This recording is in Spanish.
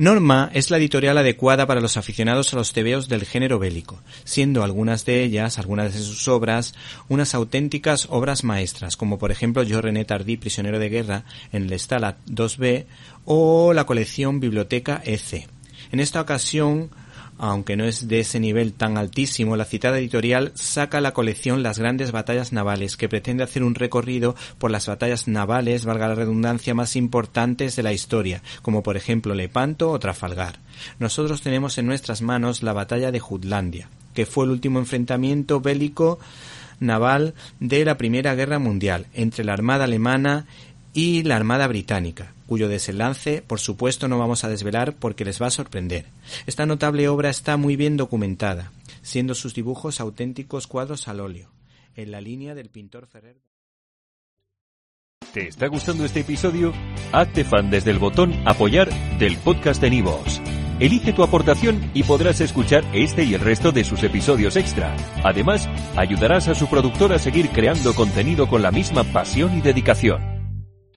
Norma es la editorial adecuada para los aficionados a los tebeos del género bélico, siendo algunas de ellas, algunas de sus obras, unas auténticas obras maestras, como por ejemplo Yo René Tardí, prisionero de guerra, en el Stalag 2B, o la colección Biblioteca EC. En esta ocasión, aunque no es de ese nivel tan altísimo, la citada editorial saca la colección Las grandes batallas navales, que pretende hacer un recorrido por las batallas navales, valga la redundancia, más importantes de la historia, como por ejemplo Lepanto o Trafalgar. Nosotros tenemos en nuestras manos la batalla de Jutlandia, que fue el último enfrentamiento bélico naval de la Primera Guerra Mundial entre la Armada alemana y la Armada Británica, cuyo desenlace, por supuesto, no vamos a desvelar porque les va a sorprender. Esta notable obra está muy bien documentada, siendo sus dibujos auténticos cuadros al óleo, en la línea del pintor Ferrer. ¿Te está gustando este episodio? Hazte fan desde el botón Apoyar del podcast de Nivos. Elige tu aportación y podrás escuchar este y el resto de sus episodios extra. Además, ayudarás a su productor a seguir creando contenido con la misma pasión y dedicación.